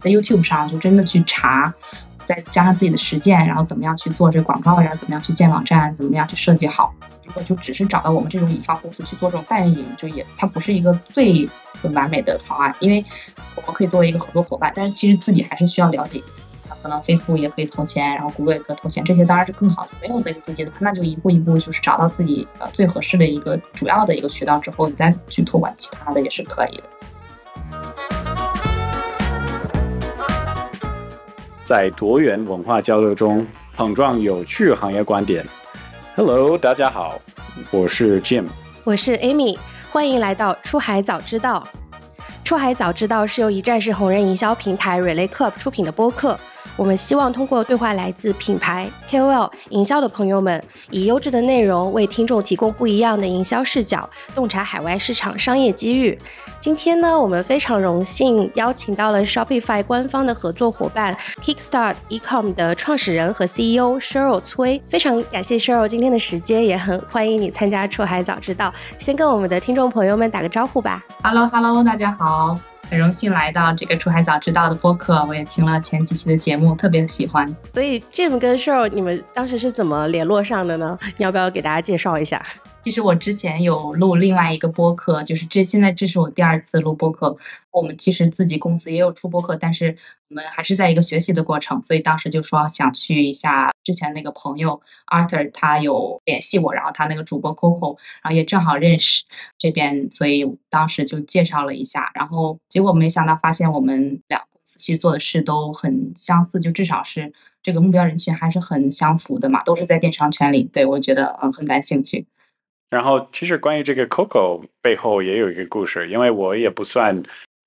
在 YouTube 上就真的去查，再加上自己的实践，然后怎么样去做这广告呀？怎么样去建网站？怎么样去设计好？如果就只是找到我们这种乙方公司去做这种代运营，就也它不是一个最完美的方案，因为我们可以作为一个合作伙伴，但是其实自己还是需要了解。可能 Facebook 也可以投钱，然后 Google 也可以投钱，这些当然是更好的。没有那个资金的话，那就一步一步就是找到自己呃最合适的一个主要的一个渠道之后，你再去托管其他的也是可以的。在多元文化交流中碰撞有趣行业观点。Hello，大家好，我是 Jim，我是 Amy，欢迎来到出海早知道。出海早知道是由一站式红人营销平台 Relay Club 出品的播客。我们希望通过对话来自品牌、KOL、营销的朋友们，以优质的内容为听众提供不一样的营销视角，洞察海外市场商业机遇。今天呢，我们非常荣幸邀请到了 Shopify 官方的合作伙伴 Kickstart Ecom 的创始人和 CEO Sheryl 崔。非常感谢 Sheryl 今天的时间，也很欢迎你参加出海早知道。先跟我们的听众朋友们打个招呼吧。Hello，Hello，大家好。很荣幸来到这个出海早知道的播客，我也听了前几期的节目，特别喜欢。所以 Jim 跟 Sheryl，你们当时是怎么联络上的呢？你要不要给大家介绍一下？其实我之前有录另外一个播客，就是这现在这是我第二次录播客。我们其实自己公司也有出播客，但是我们还是在一个学习的过程，所以当时就说想去一下之前那个朋友 Arthur，他有联系我，然后他那个主播 Coco，然后也正好认识这边，所以当时就介绍了一下，然后结果没想到发现我们两公司其实做的事都很相似，就至少是这个目标人群还是很相符的嘛，都是在电商圈里，对我觉得嗯很感兴趣。然后，其实关于这个 Coco 背后也有一个故事，因为我也不算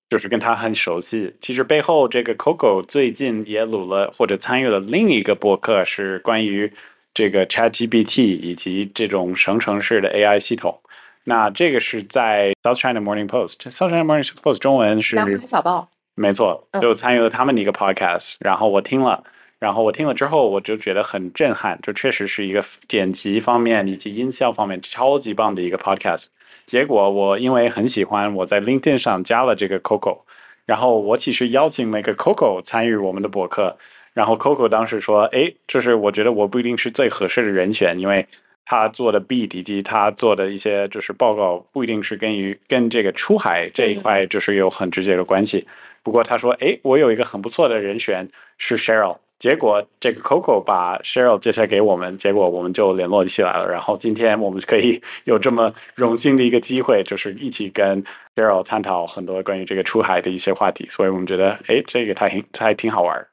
就是跟他很熟悉。其实背后这个 Coco 最近也录了或者参与了另一个博客，是关于这个 ChatGPT 以及这种生成式的 AI 系统。那这个是在 South China Morning Post，South China Morning Post 中文是南华早报，没错，就参与了他们的一个 podcast，然后我听了。然后我听了之后，我就觉得很震撼，这确实是一个剪辑方面以及音效方面超级棒的一个 podcast。结果我因为很喜欢，我在 LinkedIn 上加了这个 Coco，然后我其实邀请那个 Coco 参与我们的博客，然后 Coco 当时说：“哎，就是我觉得我不一定是最合适的人选，因为他做的 B 以及他做的一些就是报告不一定是跟于跟这个出海这一块就是有很直接的关系。不过他说：哎，我有一个很不错的人选是 Cheryl。”结果这个 Coco 把 Cheryl 介绍给我们，结果我们就联络起来了。然后今天我们可以有这么荣幸的一个机会，就是一起跟 Cheryl 探讨很多关于这个出海的一些话题。所以我们觉得，哎，这个还挺还挺好玩儿。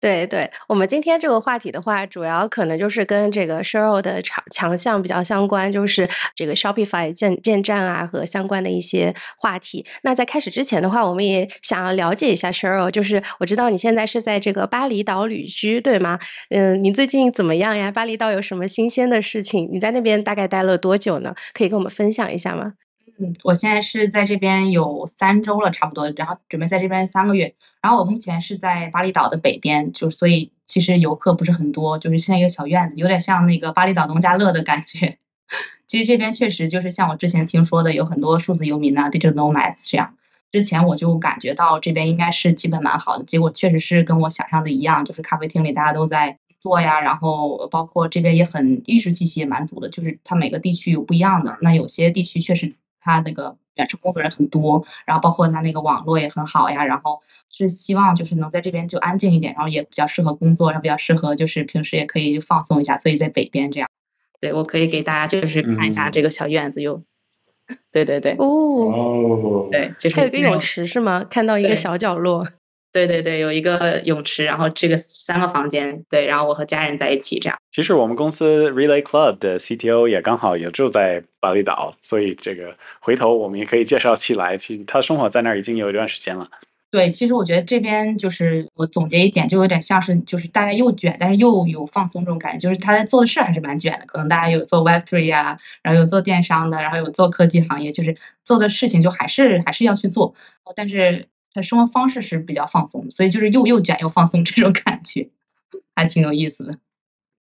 对对，我们今天这个话题的话，主要可能就是跟这个 Sheryl 的强强项比较相关，就是这个 Shopify 建建站啊和相关的一些话题。那在开始之前的话，我们也想要了解一下 Sheryl，就是我知道你现在是在这个巴厘岛旅居，对吗？嗯，你最近怎么样呀？巴厘岛有什么新鲜的事情？你在那边大概待了多久呢？可以跟我们分享一下吗？嗯，我现在是在这边有三周了，差不多，然后准备在这边三个月。然后我目前是在巴厘岛的北边，就所以其实游客不是很多，就是现在一个小院子，有点像那个巴厘岛农家乐的感觉。其实这边确实就是像我之前听说的，有很多数字游民啊，digital nomads 这样。之前我就感觉到这边应该是基本蛮好的，结果确实是跟我想象的一样，就是咖啡厅里大家都在做呀，然后包括这边也很艺术气息也蛮足的，就是它每个地区有不一样的。那有些地区确实。他那个远程工作人很多，然后包括他那个网络也很好呀，然后是希望就是能在这边就安静一点，然后也比较适合工作，然后比较适合就是平时也可以放松一下，所以在北边这样。对，我可以给大家就是看一下这个小院子，有，对对对，哦，对，就是还有个泳池是吗？看到一个小角落。对对对，有一个泳池，然后这个三个房间，对，然后我和家人在一起这样。其实我们公司 Relay Club 的 CTO 也刚好也住在巴厘岛，所以这个回头我们也可以介绍起来。其实他生活在那儿已经有一段时间了。对，其实我觉得这边就是我总结一点，就有点像是就是大家又卷，但是又有放松这种感觉。就是他在做的事还是蛮卷的，可能大家有做 Web Three 呀，然后有做电商的，然后有做科技行业，就是做的事情就还是还是要去做，但是。他生活方式是比较放松，所以就是又又卷又放松这种感觉，还挺有意思的。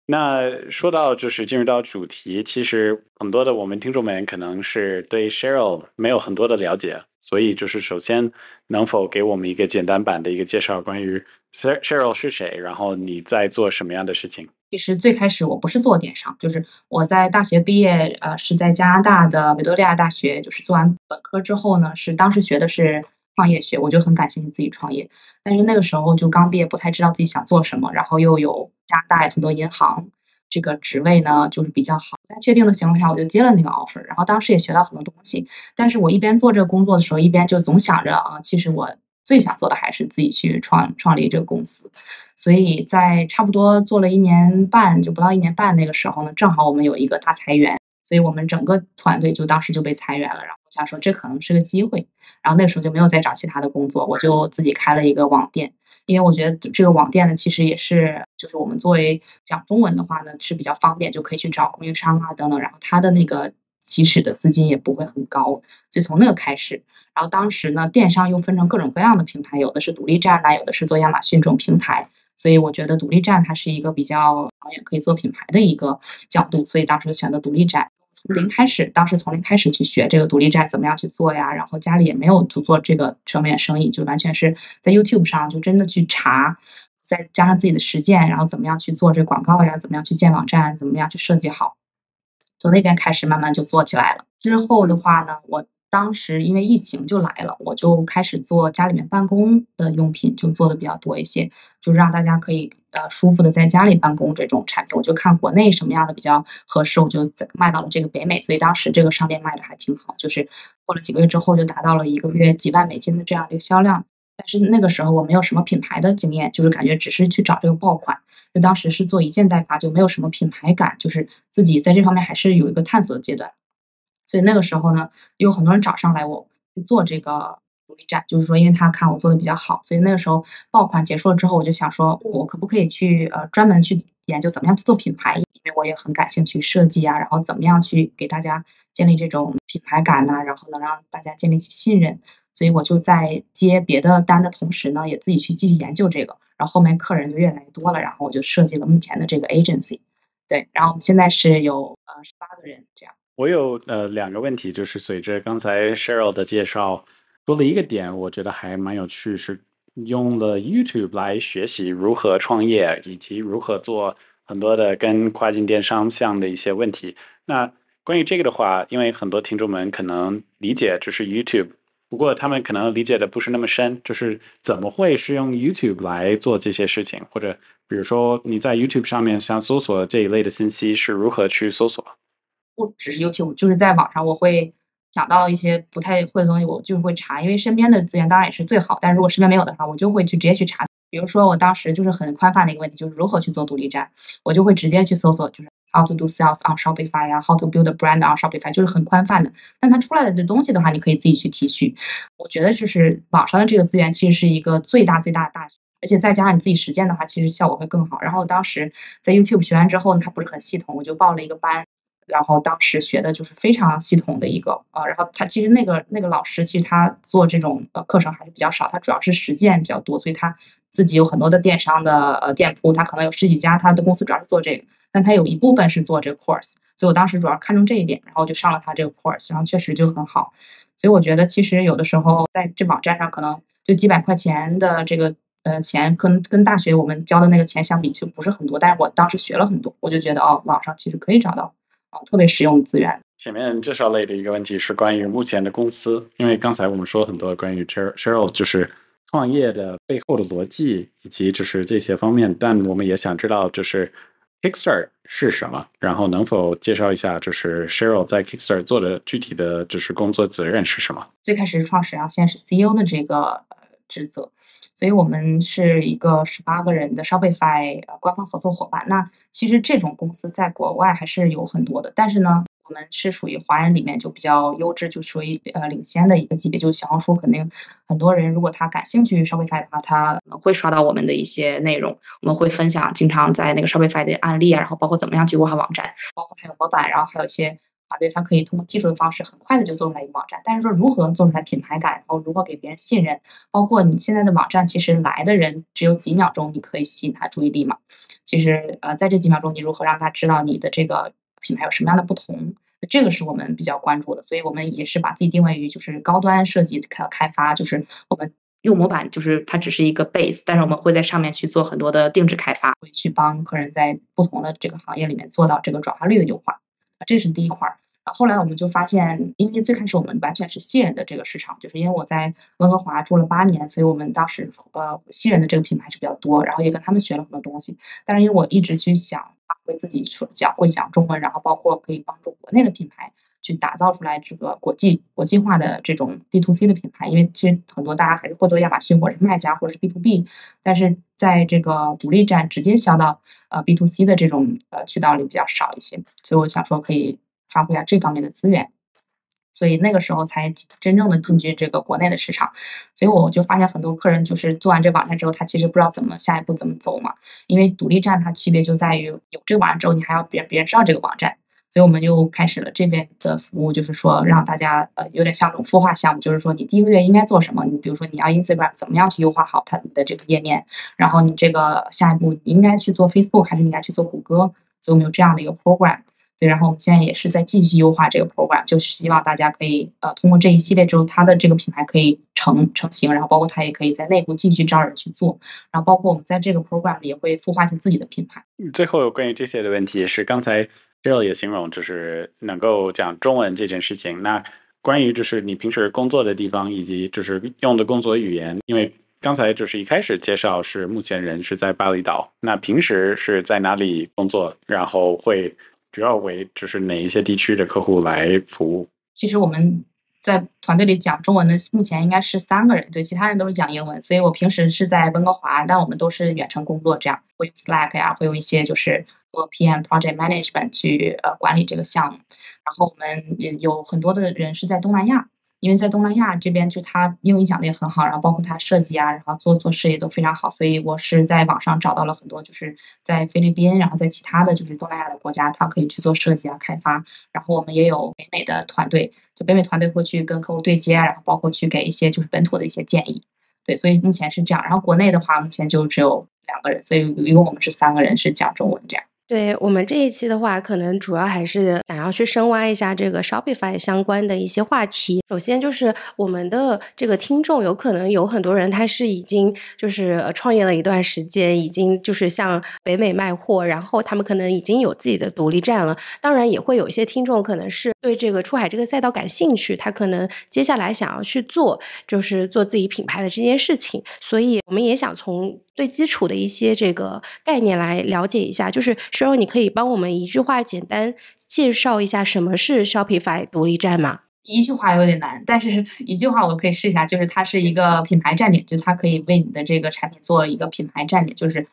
那说到就是进入到主题，其实很多的我们听众们可能是对 Cheryl 没有很多的了解，所以就是首先能否给我们一个简单版的一个介绍，关于 Cheryl 是谁，然后你在做什么样的事情？其实最开始我不是做电商，就是我在大学毕业，呃，是在加拿大的维多利亚大学，就是做完本科之后呢，是当时学的是创业学，我就很感兴趣自己创业，但是那个时候就刚毕业，不太知道自己想做什么，然后又有加拿大很多银行这个职位呢，就是比较好，在确定的情况下，我就接了那个 offer，然后当时也学到很多东西，但是我一边做这个工作的时候，一边就总想着啊，其实我。最想做的还是自己去创创立这个公司，所以在差不多做了一年半，就不到一年半那个时候呢，正好我们有一个大裁员，所以我们整个团队就当时就被裁员了。然后想说这可能是个机会，然后那个时候就没有再找其他的工作，我就自己开了一个网店，因为我觉得这个网店呢，其实也是就是我们作为讲中文的话呢是比较方便，就可以去找供应商啊等等，然后他的那个起始的资金也不会很高，所以从那个开始。然后当时呢，电商又分成各种各样的平台，有的是独立站呐，有的是做亚马逊这种平台。所以我觉得独立站它是一个比较长远可以做品牌的一个角度，所以当时就选择独立站。从零开始，当时从零开始去学这个独立站怎么样去做呀？然后家里也没有做做这个上面生意，就完全是在 YouTube 上就真的去查，再加上自己的实践，然后怎么样去做这广告呀？怎么样去建网站？怎么样去设计好？从那边开始慢慢就做起来了。之后的话呢，我。当时因为疫情就来了，我就开始做家里面办公的用品，就做的比较多一些，就让大家可以呃舒服的在家里办公这种产品。我就看国内什么样的比较合适，我就在卖到了这个北美，所以当时这个商店卖的还挺好，就是过了几个月之后就达到了一个月几万美金的这样的一个销量。但是那个时候我没有什么品牌的经验，就是感觉只是去找这个爆款，就当时是做一件代发，就没有什么品牌感，就是自己在这方面还是有一个探索的阶段。所以那个时候呢，有很多人找上来我去做这个独立站，就是说，因为他看我做的比较好，所以那个时候爆款结束了之后，我就想说，我可不可以去呃专门去研究怎么样去做品牌，因为我也很感兴趣设计啊，然后怎么样去给大家建立这种品牌感呐，然后能让大家建立起信任，所以我就在接别的单的同时呢，也自己去继续研究这个，然后后面客人就越来越多了，然后我就设计了目前的这个 agency，对，然后我们现在是有呃十八个人这样。我有呃两个问题，就是随着刚才 Cheryl 的介绍，多了一个点，我觉得还蛮有趣，是用了 YouTube 来学习如何创业，以及如何做很多的跟跨境电商像的一些问题。那关于这个的话，因为很多听众们可能理解就是 YouTube，不过他们可能理解的不是那么深，就是怎么会是用 YouTube 来做这些事情，或者比如说你在 YouTube 上面想搜索这一类的信息是如何去搜索？不只是 YouTube，就是在网上，我会想到一些不太会的东西，我就会查。因为身边的资源当然也是最好，但如果身边没有的话，我就会去直接去查。比如说，我当时就是很宽泛的一个问题，就是如何去做独立站，我就会直接去搜索，就是 How to do sales on Shopify 呀，How to build a brand on Shopify，就是很宽泛的。但它出来的这东西的话，你可以自己去提取。我觉得就是网上的这个资源其实是一个最大最大的大学，而且再加上你自己实践的话，其实效果会更好。然后当时在 YouTube 学完之后，它不是很系统，我就报了一个班。然后当时学的就是非常系统的一个呃，然后他其实那个那个老师其实他做这种呃课程还是比较少，他主要是实践比较多，所以他自己有很多的电商的呃店铺，他可能有十几家，他的公司主要是做这个，但他有一部分是做这个 course，所以我当时主要看重这一点，然后就上了他这个 course，然后确实就很好，所以我觉得其实有的时候在这网站上可能就几百块钱的这个呃钱，跟跟大学我们交的那个钱相比，其实不是很多，但是我当时学了很多，我就觉得哦，网上其实可以找到。特别实用资源。前面介绍类的一个问题是关于目前的公司，因为刚才我们说很多关于 Cheryl 就是创业的背后的逻辑以及就是这些方面，但我们也想知道就是 Kickstarter 是什么，然后能否介绍一下就是 Cheryl 在 Kickstarter 做的具体的就是工作责任是什么？最开始是创始人，现在是 CEO 的这个职责。所以我们是一个十八个人的 Shopify 官方合作伙伴。那其实这种公司在国外还是有很多的，但是呢，我们是属于华人里面就比较优质，就属于呃领先的一个级别。就小红书肯定很多人如果他感兴趣 Shopify 的话，他会刷到我们的一些内容。我们会分享经常在那个 Shopify 的案例啊，然后包括怎么样去优化网站，包括还有模板，然后还有一些团队，它可以通过技术的方式很快的就做出来一个网站。但是说如何做出来品牌感，然后如何给别人信任，包括你现在的网站其实来的人只有几秒钟，你可以吸引他注意力嘛？其实呃，在这几秒钟，你如何让他知道你的这个品牌有什么样的不同？这个是我们比较关注的，所以我们也是把自己定位于就是高端设计开开发，就是我们用模板，就是它只是一个 base，但是我们会在上面去做很多的定制开发，会去帮客人在不同的这个行业里面做到这个转化率的优化，这是第一块儿。后来我们就发现，因为最开始我们完全是西人的这个市场，就是因为我在温哥华住了八年，所以我们当时呃西人的这个品牌是比较多，然后也跟他们学了很多东西。但是因为我一直去想发挥自己说讲会讲中文，然后包括可以帮助国内的品牌去打造出来这个国际国际化的这种 D to C 的品牌，因为其实很多大家还是会做亚马逊或者是卖家或者是 B to B，但是在这个独立站直接销到呃 B to C 的这种呃渠道里比较少一些，所以我想说可以。发挥一下这方面的资源，所以那个时候才真正的进军这个国内的市场。所以我就发现很多客人就是做完这网站之后，他其实不知道怎么下一步怎么走嘛。因为独立站它区别就在于有这个网站之后，你还要别别人知道这个网站。所以我们就开始了这边的服务，就是说让大家呃有点像种孵化项目，就是说你第一个月应该做什么？你比如说你要 Instagram 怎么样去优化好它的这个页面，然后你这个下一步你应该去做 Facebook 还是应该去做谷歌？所以我们有这样的一个 program。对，然后我们现在也是在继续优化这个 program，就是希望大家可以呃通过这一系列之后，它的这个品牌可以成成型，然后包括它也可以在内部继续招人去做，然后包括我们在这个 program 里也会孵化一些自己的品牌。最后关于这些的问题是，刚才 Jill 也形容就是能够讲中文这件事情。那关于就是你平时工作的地方以及就是用的工作语言，因为刚才就是一开始介绍是目前人是在巴厘岛，那平时是在哪里工作？然后会。主要为就是哪一些地区的客户来服务？其实我们在团队里讲中文的，目前应该是三个人，对，其他人都是讲英文。所以我平时是在温哥华，但我们都是远程工作，这样会用 Slack 呀，会用一些就是做 PM Project Management 去呃管理这个项目。然后我们也有很多的人是在东南亚。因为在东南亚这边，就他英语讲的也很好，然后包括他设计啊，然后做做事业都非常好，所以我是在网上找到了很多，就是在菲律宾，然后在其他的就是东南亚的国家，他可以去做设计啊、开发。然后我们也有北美的团队，就北美团队会去跟客户对接，然后包括去给一些就是本土的一些建议。对，所以目前是这样。然后国内的话，目前就只有两个人，所以一共我们是三个人是讲中文这样。对我们这一期的话，可能主要还是想要去深挖一下这个 Shopify 相关的一些话题。首先就是我们的这个听众，有可能有很多人他是已经就是创业了一段时间，已经就是向北美卖货，然后他们可能已经有自己的独立站了。当然也会有一些听众可能是对这个出海这个赛道感兴趣，他可能接下来想要去做就是做自己品牌的这件事情。所以我们也想从最基础的一些这个概念来了解一下，就是。时候，你可以帮我们一句话简单介绍一下什么是 Shopify 独立站吗？一句话有点难，但是一句话我可以试一下，就是它是一个品牌站点，就它可以为你的这个产品做一个品牌站点，就是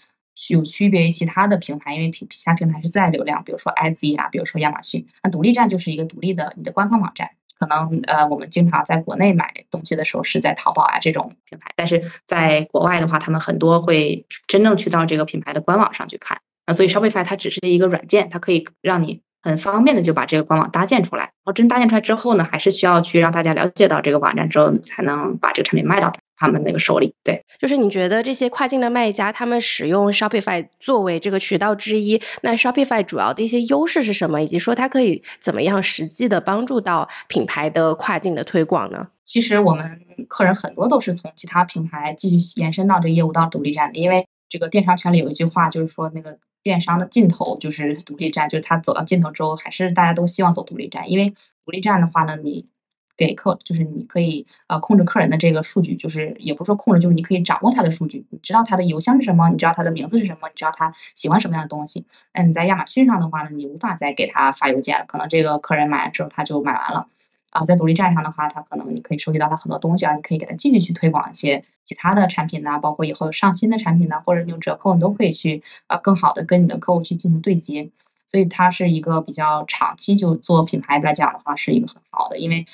有区别于其他的平台，因为平其他平台是自带流量，比如说 IZ 啊，比如说亚马逊，那独立站就是一个独立的你的官方网站。可能呃，我们经常在国内买东西的时候是在淘宝啊这种平台，但是在国外的话，他们很多会真正去到这个品牌的官网上去看。那所以 Shopify 它只是一个软件，它可以让你很方便的就把这个官网搭建出来。然后真搭建出来之后呢，还是需要去让大家了解到这个网站之后，才能把这个产品卖到他们那个手里。对，就是你觉得这些跨境的卖家他们使用 Shopify 作为这个渠道之一，那 Shopify 主要的一些优势是什么？以及说它可以怎么样实际的帮助到品牌的跨境的推广呢？其实我们客人很多都是从其他品牌继续延伸到这个业务到独立站的，因为这个电商圈里有一句话，就是说那个。电商的尽头就是独立站，就是他走到尽头之后，还是大家都希望走独立站，因为独立站的话呢，你给客就是你可以呃控制客人的这个数据，就是也不是说控制，就是你可以掌握他的数据，你知道他的邮箱是什么，你知道他的名字是什么，你知道他喜欢什么样的东西。那你在亚马逊上的话呢，你无法再给他发邮件了，可能这个客人买完之后他就买完了。啊，在独立站上的话，它可能你可以收集到它很多东西啊，你可以给它继续去推广一些其他的产品呐，包括以后上新的产品呐，或者你有折扣，你都可以去啊，更好的跟你的客户去进行对接。所以它是一个比较长期就做品牌来讲的话，是一个很好的，因为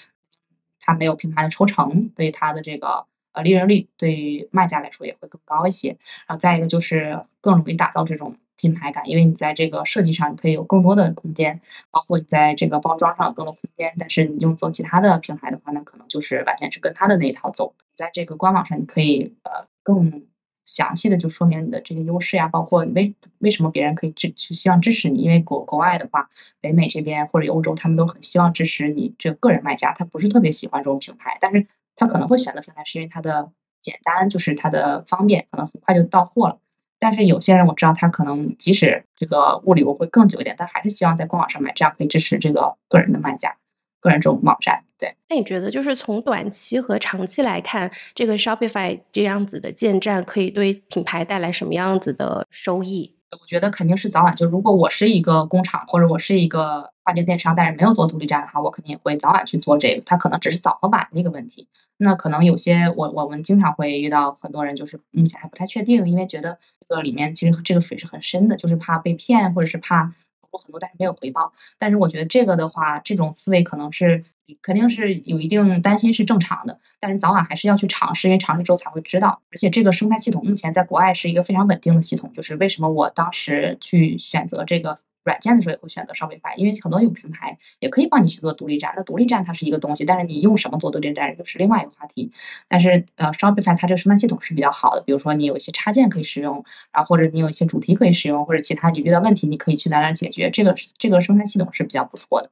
它没有品牌的抽成，对它的这个呃利润率对于卖家来说也会更高一些。然后再一个就是更容易打造这种品牌感，因为你在这个设计上你可以有更多的空间，包括你在这个包装上有更多空间。但是你用做其他的平台的话，那可能就是完全是跟他的那一套走。在这个官网上，你可以呃更详细的就说明你的这些优势呀，包括为为什么别人可以支去希望支持你。因为国国外的话，北美这边或者欧洲，他们都很希望支持你这个个人卖家，他不是特别喜欢这种平台，但是他可能会选择平台，是因为它的。简单就是它的方便，可能很快就到货了。但是有些人我知道，他可能即使这个物流会更久一点，但还是希望在官网上买，这样可以支持这个个人的卖家、个人这种网站。对，那你觉得就是从短期和长期来看，这个 Shopify 这样子的建站可以对品牌带来什么样子的收益？我觉得肯定是早晚。就如果我是一个工厂，或者我是一个跨境电商，但是没有做独立站的话，我肯定也会早晚去做这个。它可能只是早和晚的一个问题。那可能有些我我们经常会遇到很多人，就是目前还不太确定，因为觉得这个里面其实这个水是很深的，就是怕被骗，或者是怕投入很多但是没有回报。但是我觉得这个的话，这种思维可能是。肯定是有一定担心是正常的，但是早晚还是要去尝试，因为尝试之后才会知道。而且这个生态系统目前在国外是一个非常稳定的系统，就是为什么我当时去选择这个软件的时候也会选择 Shopify，因为很多有平台也可以帮你去做独立站。那独立站它是一个东西，但是你用什么做独立站又是另外一个话题。但是呃，Shopify 它这个生态系统是比较好的，比如说你有一些插件可以使用，然后或者你有一些主题可以使用，或者其他你遇到问题你可以去哪哪解决。这个这个生态系统是比较不错的。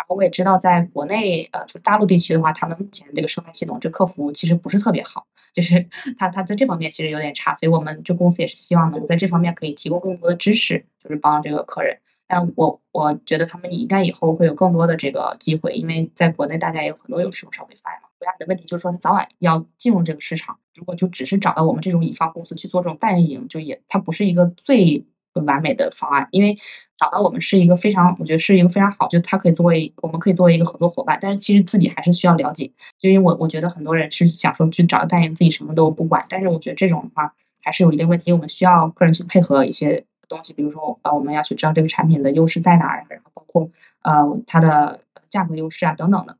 然后我也知道，在国内，呃，就大陆地区的话，他们目前这个生态系统，这客服其实不是特别好，就是 他他在这方面其实有点差，所以我们这公司也是希望能在这方面可以提供更多的知识，就是帮这个客人。但我我觉得他们应该以后会有更多的这个机会，因为在国内大家也有很多有使用 Shopify 嘛。回答你的问题就是说，他早晚要进入这个市场，如果就只是找到我们这种乙方公司去做这种代运营，就也它不是一个最。很完美的方案，因为找到我们是一个非常，我觉得是一个非常好，就它可以作为我们可以作为一个合作伙伴，但是其实自己还是需要了解，就因为我我觉得很多人是想说去找个代言，自己什么都不管，但是我觉得这种的话还是有一定问题，我们需要个人去配合一些东西，比如说呃我们要去知道这个产品的优势在哪儿，然后包括呃它的价格优势啊等等的。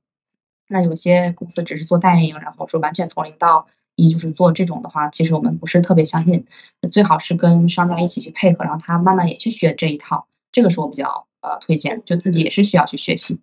那有些公司只是做代运营，然后说完全从零到。一就是做这种的话，其实我们不是特别相信，最好是跟商家一起去配合，然后他慢慢也去学这一套，这个是我比较呃推荐，就自己也是需要去学习。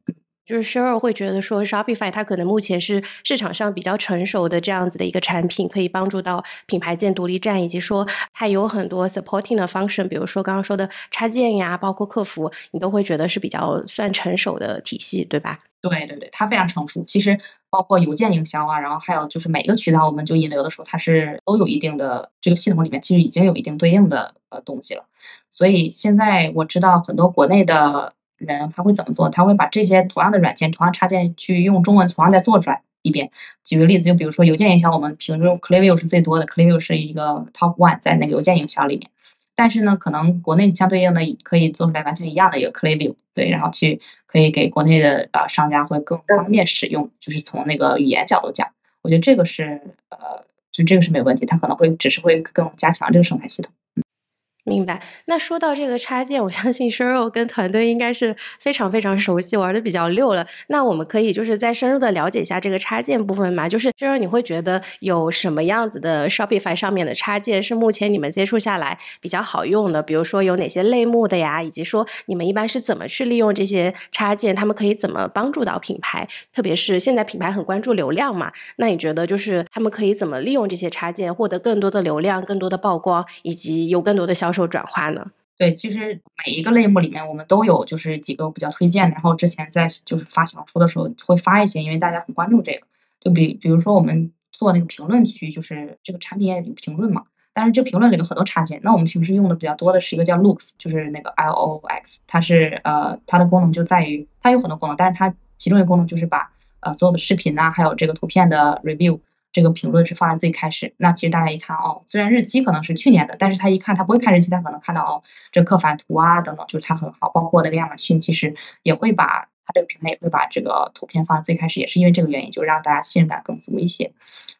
就是 Sheryl 会觉得说，Shopify 它可能目前是市场上比较成熟的这样子的一个产品，可以帮助到品牌建独立站，以及说它有很多 supporting 的 function，比如说刚刚说的插件呀，包括客服，你都会觉得是比较算成熟的体系，对吧？对对对，它非常成熟。其实包括邮件营销啊，然后还有就是每个渠道我们就引流的时候，它是都有一定的这个系统里面其实已经有一定对应的呃东西了。所以现在我知道很多国内的。人他会怎么做？他会把这些同样的软件、同样插件去用中文同样再做出来一遍。举个例子，就比如说邮件营销，我们平时用 Klaviyo 是最多的，Clavio 是一个 top one 在那个邮件营销里面。但是呢，可能国内相对应的可以做出来完全一样的一个 Clavio，对，然后去可以给国内的呃商家会更方便使用。就是从那个语言角度讲，我觉得这个是呃，就这个是没有问题。它可能会只是会更加强这个生态系统。明白。那说到这个插件，我相信 Sheryl 跟团队应该是非常非常熟悉，玩的比较溜了。那我们可以就是再深入的了解一下这个插件部分嘛？就是 Sheryl，你会觉得有什么样子的 Shopify 上面的插件是目前你们接触下来比较好用的？比如说有哪些类目的呀？以及说你们一般是怎么去利用这些插件？他们可以怎么帮助到品牌？特别是现在品牌很关注流量嘛？那你觉得就是他们可以怎么利用这些插件获得更多的流量、更多的曝光，以及有更多的销售？受转化呢？对，其实每一个类目里面，我们都有就是几个比较推荐的。然后之前在就是发小说的时候会发一些，因为大家很关注这个。就比比如说我们做那个评论区，就是这个产品有评论嘛，但是这个评论里有很多插件。那我们平时用的比较多的是一个叫 Looks，就是那个 L O X，它是呃它的功能就在于它有很多功能，但是它其中一个功能就是把呃所有的视频呐，还有这个图片的 review。这个评论是放在最开始，那其实大家一看哦，虽然日期可能是去年的，但是他一看他不会看日期，他可能看到哦，这个客反图啊等等，就是它很好。包括那个亚马逊其实也会把它这个平台也会把这个图片放在最开始，也是因为这个原因，就让大家信任感更足一些。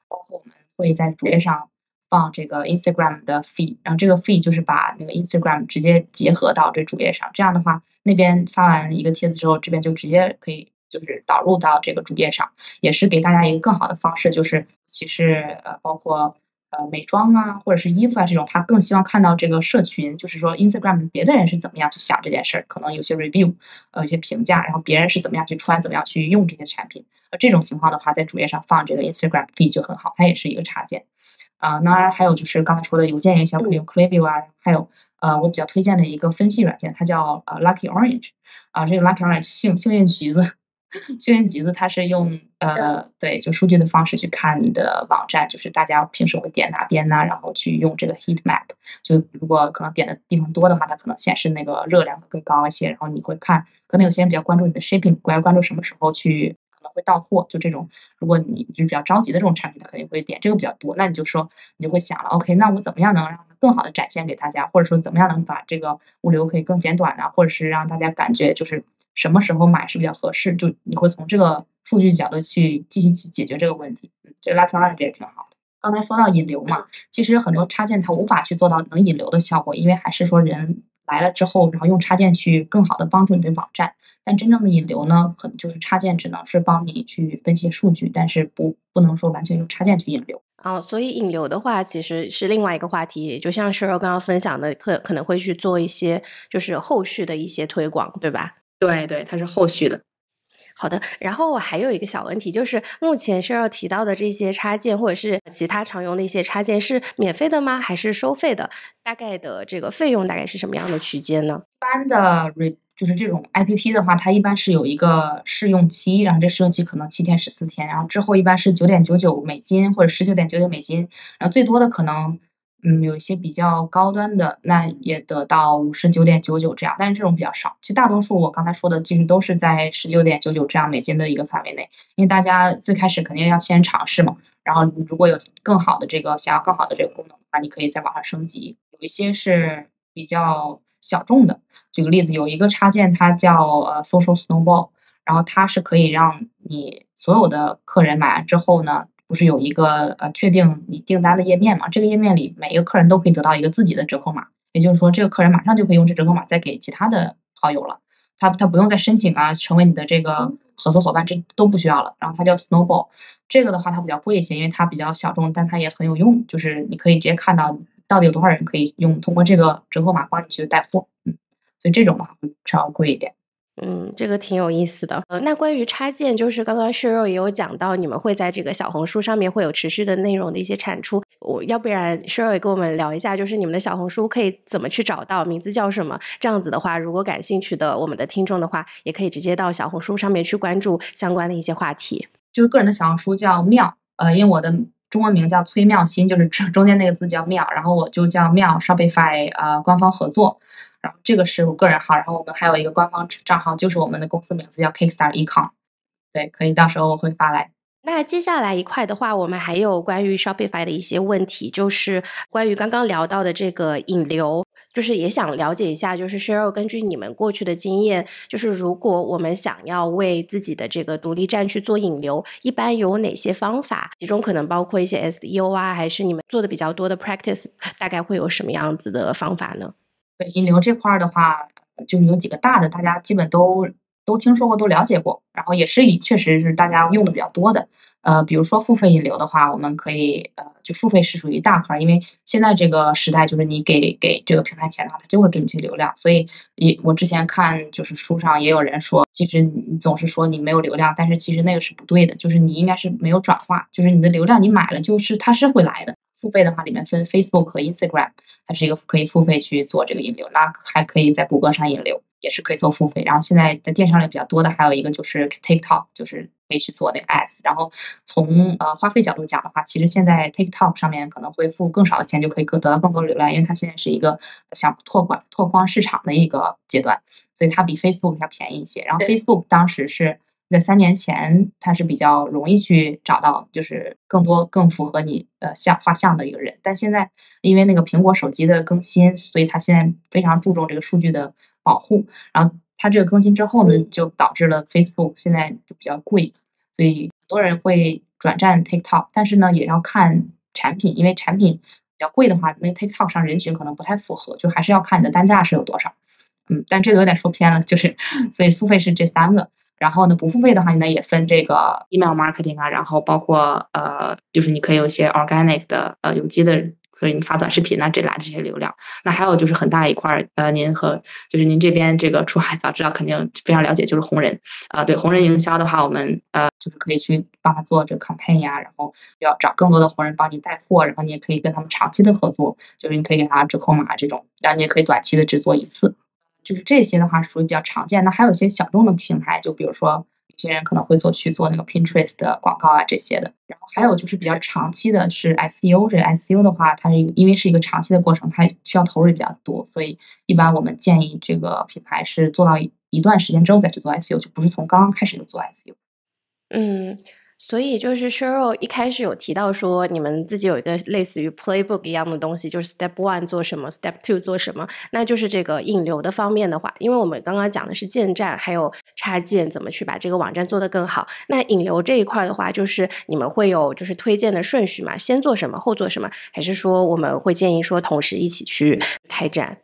包括我们会在主页上放这个 Instagram 的 feed，然后这个 feed 就是把那个 Instagram 直接结合到这主页上，这样的话那边发完一个帖子之后，这边就直接可以。就是导入到这个主页上，也是给大家一个更好的方式。就是其实呃，包括呃美妆啊或者是衣服啊这种，他更希望看到这个社群，就是说 Instagram 别的人是怎么样去想这件事儿，可能有些 review，呃一些评价，然后别人是怎么样去穿，怎么样去用这些产品。呃这种情况的话，在主页上放这个 Instagram feed 就很好，它也是一个插件。啊，当然还有就是刚才说的邮件营销可以用 Klaviyo 啊，还有呃我比较推荐的一个分析软件，它叫呃 Lucky Orange，啊这个 Lucky Orange 幸幸运橘子，幸运橘子它是用呃对就数据的方式去看你的网站，就是大家平时会点哪边呐，然后去用这个 heat map，就如果可能点的地方多的话，它可能显示那个热量会更高一些，然后你会看，可能有些人比较关注你的 shipping，关关注什么时候去可能。会到货，就这种，如果你就是比较着急的这种产品，它肯定会点这个比较多。那你就说，你就会想了，OK，那我怎么样能让更好的展现给大家，或者说怎么样能把这个物流可以更简短呢？或者是让大家感觉就是什么时候买是比较合适？就你会从这个数据角度去继续去解决这个问题。嗯，这个 Lucky Orange 也挺好的。刚才说到引流嘛，其实很多插件它无法去做到能引流的效果，因为还是说人。来了之后，然后用插件去更好的帮助你的网站，但真正的引流呢，很就是插件只能是帮你去分析数据，但是不不能说完全用插件去引流。哦，所以引流的话，其实是另外一个话题，就像是刚刚分享的，可可能会去做一些就是后续的一些推广，对吧？对对，它是后续的。好的，然后我还有一个小问题，就是目前是要提到的这些插件或者是其他常用的一些插件是免费的吗？还是收费的？大概的这个费用大概是什么样的区间呢？一般的 re 就是这种 APP 的话，它一般是有一个试用期，然后这试用期可能七天十四天，然后之后一般是九点九九美金或者十九点九九美金，然后最多的可能。嗯，有一些比较高端的，那也得到五十九点九九这样，但是这种比较少。其实大多数我刚才说的，其实都是在十九点九九这样美金的一个范围内。因为大家最开始肯定要先尝试嘛，然后如果有更好的这个想要更好的这个功能的话，你可以在网上升级。有一些是比较小众的，举个例子，有一个插件它叫呃 Social Snowball，然后它是可以让你所有的客人买完之后呢。不是有一个呃确定你订单的页面嘛？这个页面里每一个客人都可以得到一个自己的折扣码，也就是说，这个客人马上就可以用这折扣码再给其他的好友了。他他不用再申请啊，成为你的这个合作伙伴，这都不需要了。然后它叫 Snowball，这个的话它比较贵一些，因为它比较小众，但它也很有用。就是你可以直接看到到底有多少人可以用通过这个折扣码帮你去带货，嗯，所以这种的话会稍微贵一点。嗯，这个挺有意思的。呃，那关于插件，就是刚刚 Sheryl 也有讲到，你们会在这个小红书上面会有持续的内容的一些产出。我要不然 Sheryl 也跟我们聊一下，就是你们的小红书可以怎么去找到，名字叫什么？这样子的话，如果感兴趣的我们的听众的话，也可以直接到小红书上面去关注相关的一些话题。就是个人的小红书叫妙，呃，因为我的中文名叫崔妙心，就是中间那个字叫妙，然后我就叫妙 Shopify 呃官方合作。这个是我个人号，然后我们还有一个官方账号，就是我们的公司名字叫 Kickstar Econ，对，可以到时候我会发来。那接下来一块的话，我们还有关于 Shopify 的一些问题，就是关于刚刚聊到的这个引流，就是也想了解一下，就是 Sheryl 根据你们过去的经验，就是如果我们想要为自己的这个独立站去做引流，一般有哪些方法？其中可能包括一些 SEO 啊，还是你们做的比较多的 practice，大概会有什么样子的方法呢？对引流这块儿的话，就是有几个大的，大家基本都都听说过，都了解过，然后也是以确实是大家用的比较多的。呃，比如说付费引流的话，我们可以呃，就付费是属于大块，因为现在这个时代，就是你给给这个平台钱的话，它就会给你些流量。所以，也我之前看就是书上也有人说，其实你总是说你没有流量，但是其实那个是不对的，就是你应该是没有转化，就是你的流量你买了，就是它是会来的。付费的话，里面分 Facebook 和 Instagram，它是一个可以付费去做这个引流，那还可以在谷歌上引流，也是可以做付费。然后现在在电商里比较多的还有一个就是 TikTok，就是可以去做那个 ads。然后从呃花费角度讲的话，其实现在 TikTok 上面可能会付更少的钱就可以更得到更多流量，因为它现在是一个想拓宽拓宽市场的一个阶段，所以它比 Facebook 要便宜一些。然后 Facebook 当时是。在三年前，它是比较容易去找到，就是更多更符合你呃像画像的一个人。但现在因为那个苹果手机的更新，所以它现在非常注重这个数据的保护。然后它这个更新之后呢，就导致了 Facebook 现在就比较贵，所以很多人会转战 TikTok。但是呢，也要看产品，因为产品比较贵的话，那 TikTok 上人群可能不太符合，就还是要看你的单价是有多少。嗯，但这个有点说偏了，就是所以付费是这三个。然后呢，不付费的话你呢，也分这个 email marketing 啊，然后包括呃，就是你可以有一些 organic 的呃有机的，可以你发短视频啊这来这些流量。那还有就是很大一块儿，呃，您和就是您这边这个出海早知道肯定非常了解，就是红人啊，对红人营销的话，我们呃就是可以去帮他做这个 campaign 呀，然后要找更多的红人帮你带货，然后你也可以跟他们长期的合作，就是你可以给他折扣码这种，然后你也可以短期的只做一次。就是这些的话属于比较常见的，还有一些小众的平台，就比如说有些人可能会做去做那个 Pinterest 的广告啊这些的。然后还有就是比较长期的是 SEO，这个 SEO 的话，它是因为是一个长期的过程，它需要投入比较多，所以一般我们建议这个品牌是做到一段时间之后再去做 SEO，就不是从刚刚开始就做 SEO。嗯。所以就是 Cheryl 一开始有提到说，你们自己有一个类似于 playbook 一样的东西，就是 Step One 做什么，Step Two 做什么，那就是这个引流的方面的话，因为我们刚刚讲的是建站，还有插件怎么去把这个网站做得更好。那引流这一块的话，就是你们会有就是推荐的顺序嘛？先做什么，后做什么？还是说我们会建议说同时一起去开展？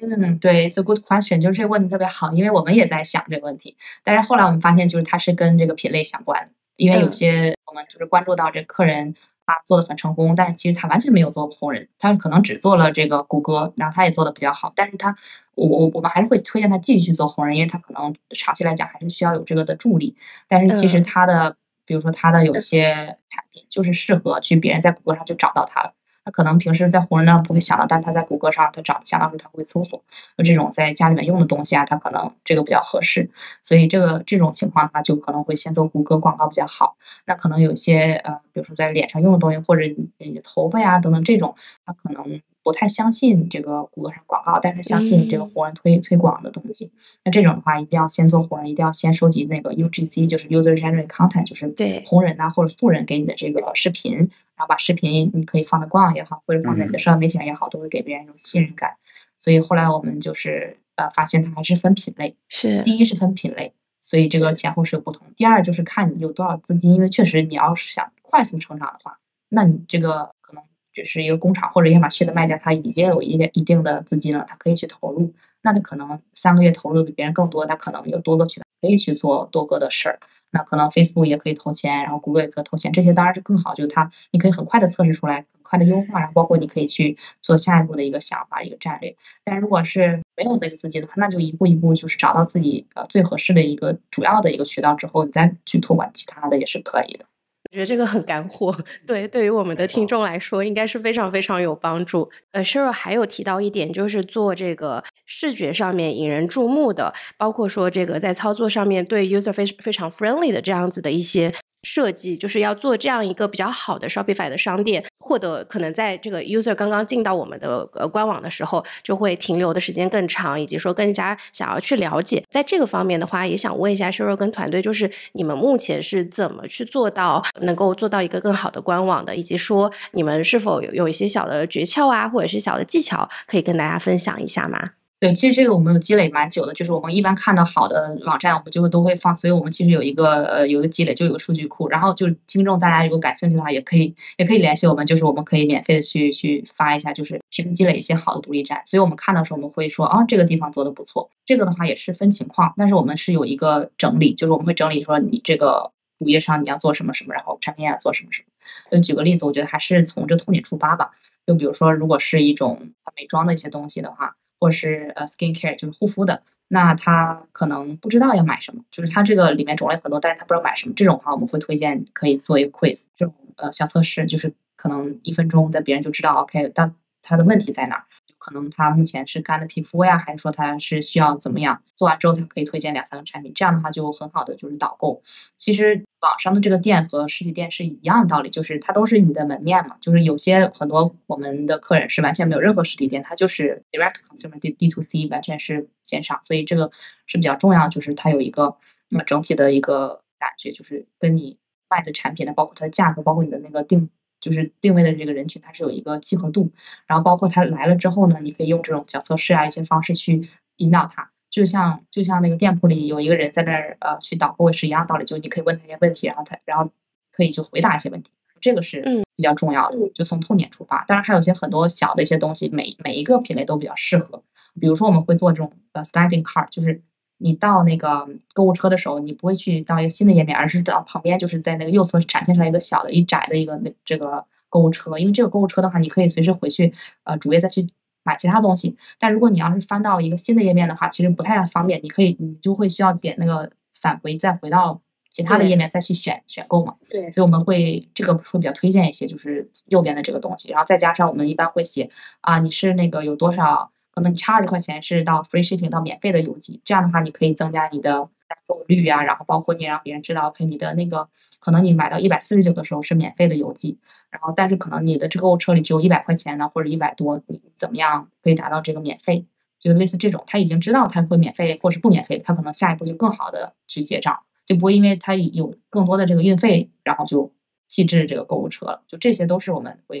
嗯，对，It's a good question，就是这个问题特别好，因为我们也在想这个问题，但是后来我们发现，就是它是跟这个品类相关的。因为有些我们就是关注到这客人他做的很成功，但是其实他完全没有做红人，他可能只做了这个谷歌，然后他也做的比较好，但是他我我我们还是会推荐他继续去做红人，因为他可能长期来讲还是需要有这个的助力。但是其实他的，比如说他的有些产品就是适合去别人在谷歌上就找到他了。他可能平时在红人那儿不会想到，但他在谷歌上，他找相当于他会搜索，就这种在家里面用的东西啊，他可能这个比较合适。所以这个这种情况的话，就可能会先做谷歌广告比较好。那可能有些呃，比如说在脸上用的东西，或者你头发呀等等这种，他可能不太相信这个谷歌上广告，但是他相信这个红人推推广的东西。那这种的话，一定要先做红人，一定要先收集那个 UGC，就是 User Generated Content，就是对红人呐或者素人给你的这个视频。然后把视频你可以放在官网也好，或者放在你的社交媒体上也好，都会给别人一种信任感。所以后来我们就是呃发现它还是分品类，是第一是分品类，所以这个前后是有不同。第二就是看你有多少资金，因为确实你要是想快速成长的话，那你这个可能只是一个工厂或者亚马逊的卖家，他已经有一点一定的资金了，他可以去投入。那他可能三个月投入比别人更多，他可能有多个渠道可以去做多个的事儿。那可能 Facebook 也可以投钱，然后 Google 也可以投钱，这些当然是更好，就是它你可以很快的测试出来，很快的优化，然后包括你可以去做下一步的一个想法、一个战略。但如果是没有那个资金的话，那就一步一步就是找到自己呃最合适的一个主要的一个渠道之后，你再去托管其他的也是可以的。我觉得这个很干货，对，对于我们的听众来说，应该是非常非常有帮助。呃，Sheryl 还有提到一点，就是做这个视觉上面引人注目的，包括说这个在操作上面对 user 非非常 friendly 的这样子的一些。设计就是要做这样一个比较好的 Shopify 的商店，获得可能在这个 user 刚刚进到我们的呃官网的时候，就会停留的时间更长，以及说更加想要去了解。在这个方面的话，也想问一下 s h e r y 跟团队，就是你们目前是怎么去做到能够做到一个更好的官网的，以及说你们是否有有一些小的诀窍啊，或者是小的技巧可以跟大家分享一下吗？对，其实这个我们有积累蛮久的，就是我们一般看到好的网站，我们就会都会放，所以我们其实有一个呃有一个积累，就有个数据库。然后就听众大家如果感兴趣的话，也可以也可以联系我们，就是我们可以免费的去去发一下，就是去积累一些好的独立站。所以我们看到时候我们会说，哦，这个地方做的不错。这个的话也是分情况，但是我们是有一个整理，就是我们会整理说你这个主页上你要做什么什么，然后产品要做什么什么。就举个例子，我觉得还是从这痛点出发吧。就比如说，如果是一种美妆的一些东西的话。或者是呃，skin care 就是护肤的，那他可能不知道要买什么，就是他这个里面种类很多，但是他不知道买什么。这种话，我们会推荐可以做一个 quiz，这种呃小测试，就是可能一分钟，在别人就知道 OK，但他的问题在哪儿。可能他目前是干的皮肤呀，还是说他是需要怎么样？做完之后他可以推荐两三个产品，这样的话就很好的就是导购。其实网上的这个店和实体店是一样的道理，就是它都是你的门面嘛。就是有些很多我们的客人是完全没有任何实体店，它就是 direct consumer D D to C，完全是线上，所以这个是比较重要，就是它有一个那么整体的一个感觉，就是跟你卖的产品的，包括它的价格，包括你的那个定。就是定位的这个人群，它是有一个契合度，然后包括他来了之后呢，你可以用这种小测试啊一些方式去引导他，就像就像那个店铺里有一个人在那儿呃去导购是一样道理，就你可以问他一些问题，然后他然后可以就回答一些问题，这个是比较重要的，就从痛点出发。当然还有一些很多小的一些东西，每每一个品类都比较适合，比如说我们会做这种呃 sliding cart，就是你到那个购物车的时候，你不会去到一个新的页面，而是到旁边就是在那个右侧展现出来一个小的一窄的一个那这个购物车。因为这个购物车的话，你可以随时回去呃主页再去买其他东西。但如果你要是翻到一个新的页面的话，其实不太方便。你可以你就会需要点那个返回，再回到其他的页面再去选选购嘛。对，所以我们会这个会比较推荐一些，就是右边的这个东西，然后再加上我们一般会写啊，你是那个有多少，可能你差二十块钱是到 free shipping 到免费的邮寄，这样的话你可以增加你的单购率啊，然后包括你让别人知道，可你的那个可能你买到一百四十九的时候是免费的邮寄，然后但是可能你的这购物车里只有一百块钱呢，或者一百多，你怎么样可以达到这个免费？就类似这种，他已经知道他会免费或是不免费，他可能下一步就更好的去结账。就不会因为他有更多的这个运费，然后就弃置这个购物车了。就这些都是我们会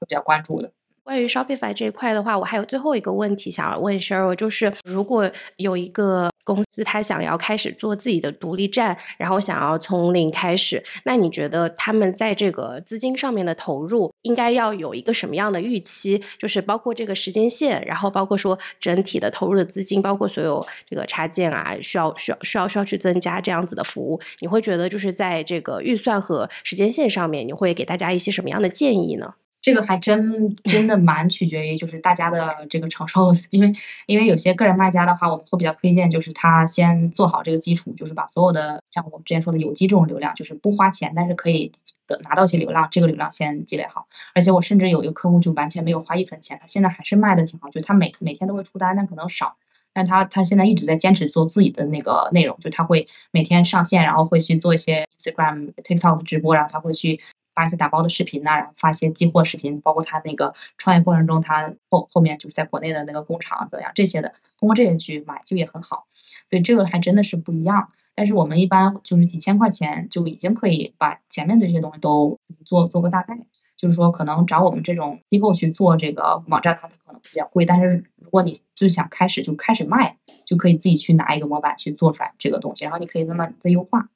会比较关注的。关于 Shopify 这一块的话，我还有最后一个问题想要问 Sheryl，就是如果有一个公司他想要开始做自己的独立站，然后想要从零开始，那你觉得他们在这个资金上面的投入应该要有一个什么样的预期？就是包括这个时间线，然后包括说整体的投入的资金，包括所有这个插件啊，需要需要需要需要去增加这样子的服务，你会觉得就是在这个预算和时间线上面，你会给大家一些什么样的建议呢？这个还真真的蛮取决于就是大家的这个承受，因为因为有些个人卖家的话，我们会比较推荐就是他先做好这个基础，就是把所有的像我们之前说的有机这种流量，就是不花钱但是可以得拿到一些流量，这个流量先积累好。而且我甚至有一个客户就完全没有花一分钱，他现在还是卖的挺好，就他每每天都会出单，但可能少，但他他现在一直在坚持做自己的那个内容，就他会每天上线，然后会去做一些 Instagram、TikTok 直播，然后他会去。发一些打包的视频呐，然后发一些寄货视频，包括他那个创业过程中，他后后面就是在国内的那个工厂怎样这些的，通过这些去买就也很好，所以这个还真的是不一样。但是我们一般就是几千块钱就已经可以把前面的这些东西都做做个大概，就是说可能找我们这种机构去做这个网站，它可能比较贵，但是如果你就想开始就开始卖，就可以自己去拿一个模板去做出来这个东西，然后你可以慢慢再优化。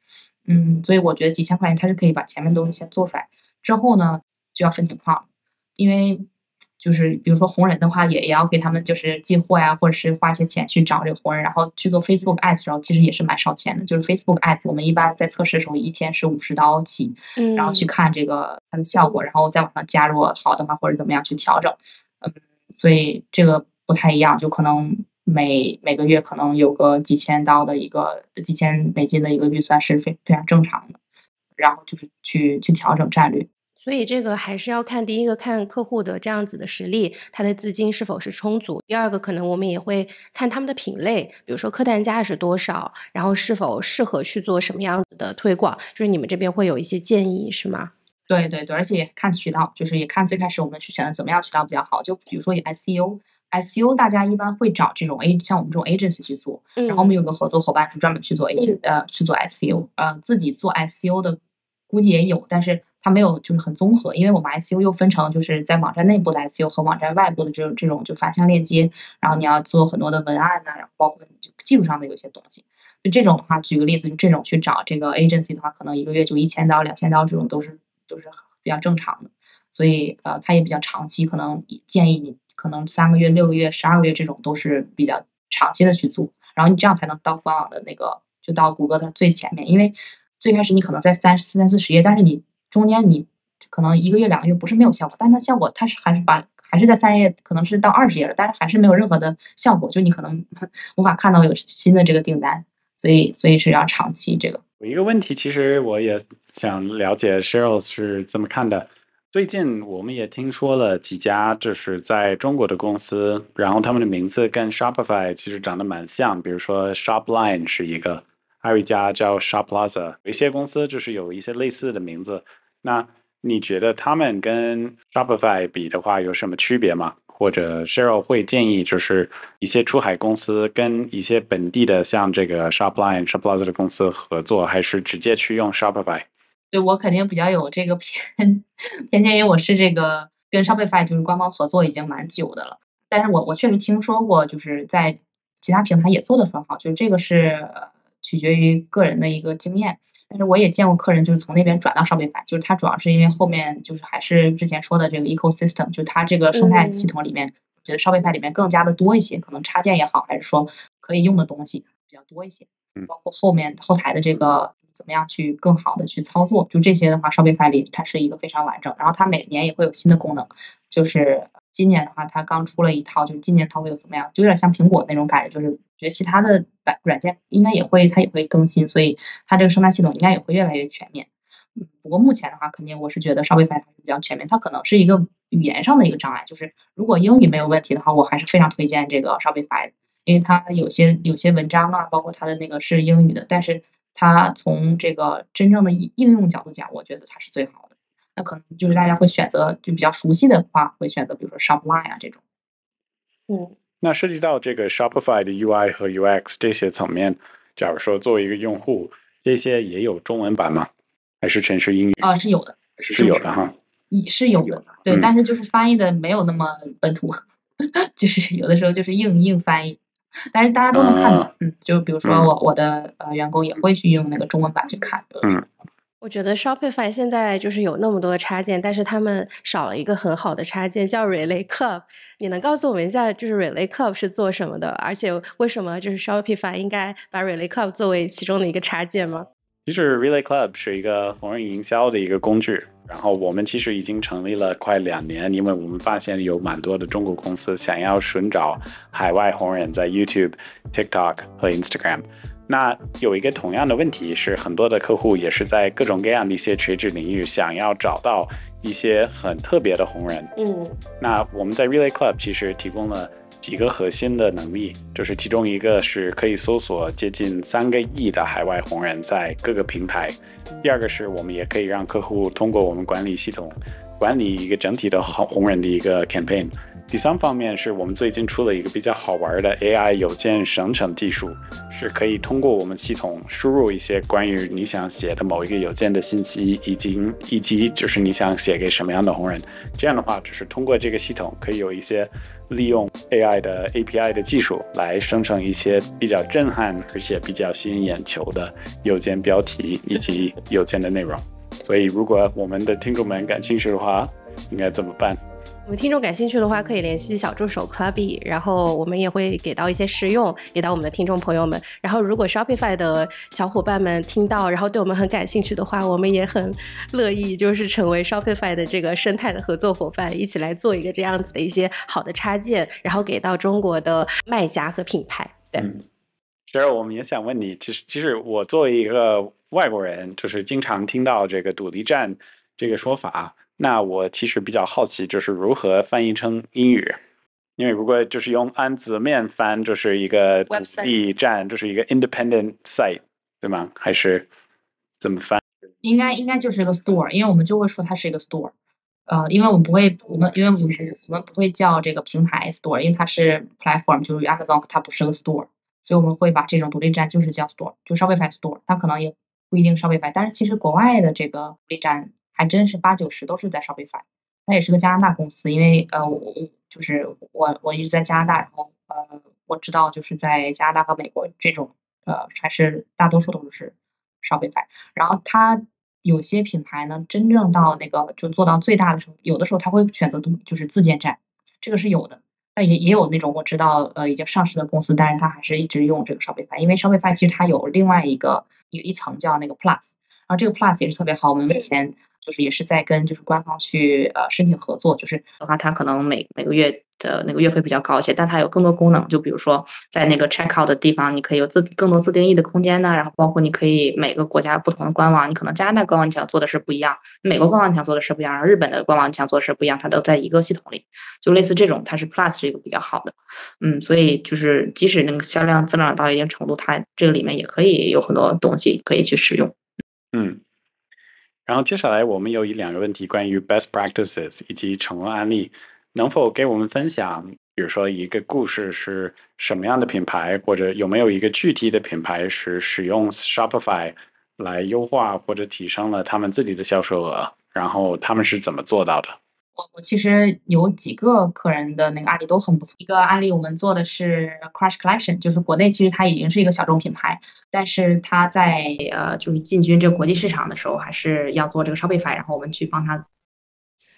嗯，所以我觉得几千块钱它是可以把前面东西先做出来，之后呢就要分情况，因为就是比如说红人的话，也也要给他们就是进货呀，或者是花一些钱去找这个红人，然后去做 Facebook Ads 然后，其实也是蛮烧钱的。就是 Facebook Ads 我们一般在测试的时候，一天是五十刀起，然后去看这个它的效果，然后再往上加入好的话或者怎么样去调整。嗯，所以这个不太一样，就可能。每每个月可能有个几千刀的一个几千美金的一个预算是非非常正常的，然后就是去去调整战略。所以这个还是要看第一个看客户的这样子的实力，他的资金是否是充足。第二个可能我们也会看他们的品类，比如说客单价是多少，然后是否适合去做什么样子的推广，就是你们这边会有一些建议是吗？对对对，而且看渠道，就是也看最开始我们去选的怎么样渠道比较好，就比如说以 SEO。SEO 大家一般会找这种 A 像我们这种 agency 去做，然后我们有个合作伙伴是专门去做 A 呃去做 SEO，呃自己做 SEO 的估计也有，但是它没有就是很综合，因为我们 SEO 又分成就是在网站内部的 SEO 和网站外部的这种这种就反向链接，然后你要做很多的文案呐，然后包括就技术上的有些东西，就这种的话，举个例子，就这种去找这个 agency 的话，可能一个月就一千刀两千刀这种都是都是比较正常的，所以呃它也比较长期，可能建议你。可能三个月、六个月、十二个月这种都是比较长期的去做，然后你这样才能到官网的那个，就到谷歌的最前面。因为最开始你可能在三四三四十页，但是你中间你可能一个月、两个月不是没有效果，但它效果它是还是把还是在三十页，可能是到二十页了，但是还是没有任何的效果，就你可能 无法看到有新的这个订单，所以所以是要长期这个。有一个问题，其实我也想了解 Cheryl 是怎么看的。最近我们也听说了几家，就是在中国的公司，然后他们的名字跟 Shopify 其实长得蛮像，比如说 Shopline 是一个，还有一家叫 Shoplaza，有一些公司就是有一些类似的名字。那你觉得他们跟 Shopify 比的话有什么区别吗？或者 Cheryl 会建议就是一些出海公司跟一些本地的像这个 Shopline、Shoplaza 的公司合作，还是直接去用 Shopify？对我肯定比较有这个偏偏见，因为我是这个跟 Shopify 就是官方合作已经蛮久的了。但是我我确实听说过，就是在其他平台也做的很好，就是这个是取决于个人的一个经验。但是我也见过客人就是从那边转到 Shopify，就是他主要是因为后面就是还是之前说的这个 ecosystem，就它这个生态系统里面，觉得 Shopify 里面更加的多一些，可能插件也好，还是说可以用的东西比。较多一些嗯，包括后面后台的这个怎么样去更好的去操作，就这些的话，Shopify 里它是一个非常完整，然后它每年也会有新的功能，就是今年的话，它刚出了一套，就是今年它会有怎么样，就有点像苹果那种感觉，就是觉得其他的软软件应该也会它也会更新，所以它这个生态系统应该也会越来越全面。嗯，不过目前的话，肯定我是觉得 Shopify 它是比较全面，它可能是一个语言上的一个障碍，就是如果英语没有问题的话，我还是非常推荐这个 Shopify 的，因为它有些有些文章啊，包括它的那个是英语的，但是它从这个真正的应应用角度讲，我觉得它是最好的。那可能就是大家会选择就比较熟悉的话，会选择比如说 Shopify 啊这种。嗯，那涉及到这个 Shopify 的 UI 和 UX 这些层面，假如说作为一个用户，这些也有中文版吗？还是全是英语？啊、是有的，是有的哈。也是有的，对，嗯但是就是翻译的没有那么本土，就是有的时候就是硬硬翻译，但是大家都能看懂，啊嗯，就比如说嗯我我的呃员工也会去用那个中文版去看，有的时候我觉得 Shopify 现在就是有那么多插件，但是他们少了一个很好的插件，叫 Relay Club。你能告诉我们一下，就是 Relay Club 是做什么的？而且为什么就是 Shopify 应该把 Relay Club 作为其中的一个插件吗？其实 Relay Club 是一个红人营销的一个工具，然后我们其实已经成立了快两年，因为我们发现有蛮多的中国公司想要寻找海外红人在 YouTube、TikTok 和 Instagram。那有一个同样的问题是，很多的客户也是在各种各样的一些垂直领域想要找到一些很特别的红人，嗯那我们在 Relay Club 其实提供了几个核心的能力，就是其中一个是可以搜索接近三个亿的海外红人在各个平台，第二个是我们也可以让客户通过我们管理系统管理一个整体的红红人的一个 campaign。第三方面是我们最近出了一个比较好玩的 AI 邮件生成技术，是可以通过我们系统输入一些关于你想写的某一个邮件的信息，以及以及就是你想写给什么样的红人。这样的话，就是通过这个系统，可以有一些利用 AI 的 API 的技术来生成一些比较震撼而且比较吸引眼球的邮件标题以及邮件的内容。所以，如果我们的听众们感兴趣的话，应该怎么办？我们听众感兴趣的话，可以联系小助手 Clubby，然后我们也会给到一些试用给到我们的听众朋友们。然后，如果 Shopify 的小伙伴们听到，然后对我们很感兴趣的话，我们也很乐意就是成为 Shopify 的这个生态的合作伙伴，一起来做一个这样子的一些好的插件，然后给到中国的卖家和品牌。对，其实我们也想问你，其实其实我作为一个外国人，就是经常听到这个独立站这个说法，那我其实比较好奇，就是如何翻译成英语。因为如果就是用按字面翻，就是一个独立站，就是一个 independent site，对吗？还是怎么翻？应该应该就是一个 store，因为我们就会说它是一个 store。呃，因为我们不会，我们因为我们我们不会叫这个平台 store，因为它是 platform，就是 Amazon 它不是个 store，所以我们会把这种独立站就是叫 store，就 Shopify store，它可能也不一定 Shopify，但是其实国外的这个独立站还真是八九十都是在 Shopify，它也是个加拿大公司，因为呃我我就是我我一直在加拿大，然后呃我知道就是在加拿大和美国这种呃还是大多数都是 Shopify，然后它有些品牌呢，真正到那个就做到最大的时候，有的时候他会选择独就是自建站，这个是有的。但也也有那种我知道呃已经上市的公司，但是他还是一直用这个 Shopify，因为 Shopify 其实它有另外一个一一层叫那个 Plus，然后这个 Plus 也是特别好，我们目前就是也是在跟就是官方去呃申请合作，就是的话，它可能每每个月的那个月费比较高一些，但它有更多功能，就比如说在那个 checkout 的地方，你可以有自更多自定义的空间呢，然后包括你可以每个国家不同的官网，你可能加拿大官网你想做的是不一样，美国官网你想做的是不一样，然后日本的官网你想做的是不一样，它都在一个系统里，就类似这种，它是 Plus 是一个比较好的，嗯，所以就是即使那个销量增长到一定程度，它这个里面也可以有很多东西可以去使用。嗯，然后接下来我们有一两个问题关于 best practices 以及成功案例，能否给我们分享？比如说一个故事是什么样的品牌，或者有没有一个具体的品牌是使用 Shopify 来优化或者提升了他们自己的销售额，然后他们是怎么做到的？我我其实有几个客人的那个案例都很不错。一个案例我们做的是 Crush Collection，就是国内其实它已经是一个小众品牌，但是它在呃就是进军这个国际市场的时候，还是要做这个 Shopify，然后我们去帮他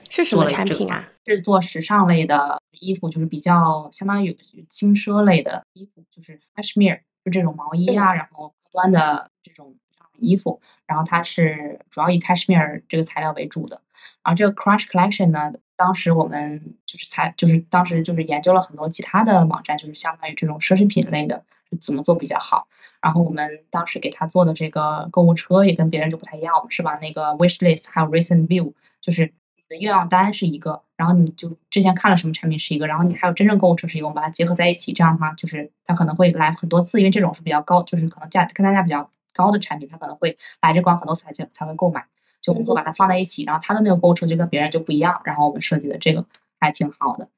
是什么产品啊？是做时尚类的衣服，就是比较相当于轻奢类的衣服，就是 cashmere，就这种毛衣啊，然后高端的这种衣服，然后它是主要以 cashmere 这个材料为主的。然后这个 Crush Collection 呢，当时我们就是才就是当时就是研究了很多其他的网站，就是相当于这种奢侈品类的怎么做比较好。然后我们当时给他做的这个购物车也跟别人就不太一样，我们是把那个 Wish List 还有 Recent View，就是你的愿望单是一个，然后你就之前看了什么产品是一个，然后你还有真正购物车是一个，我们把它结合在一起，这样的话就是它可能会来很多次，因为这种是比较高，就是可能价跟单价比较高的产品，他可能会来这逛很多次才才会购买。就我们会把它放在一起，然后它的那个购物车就跟别人就不一样，然后我们设计的这个还挺好的。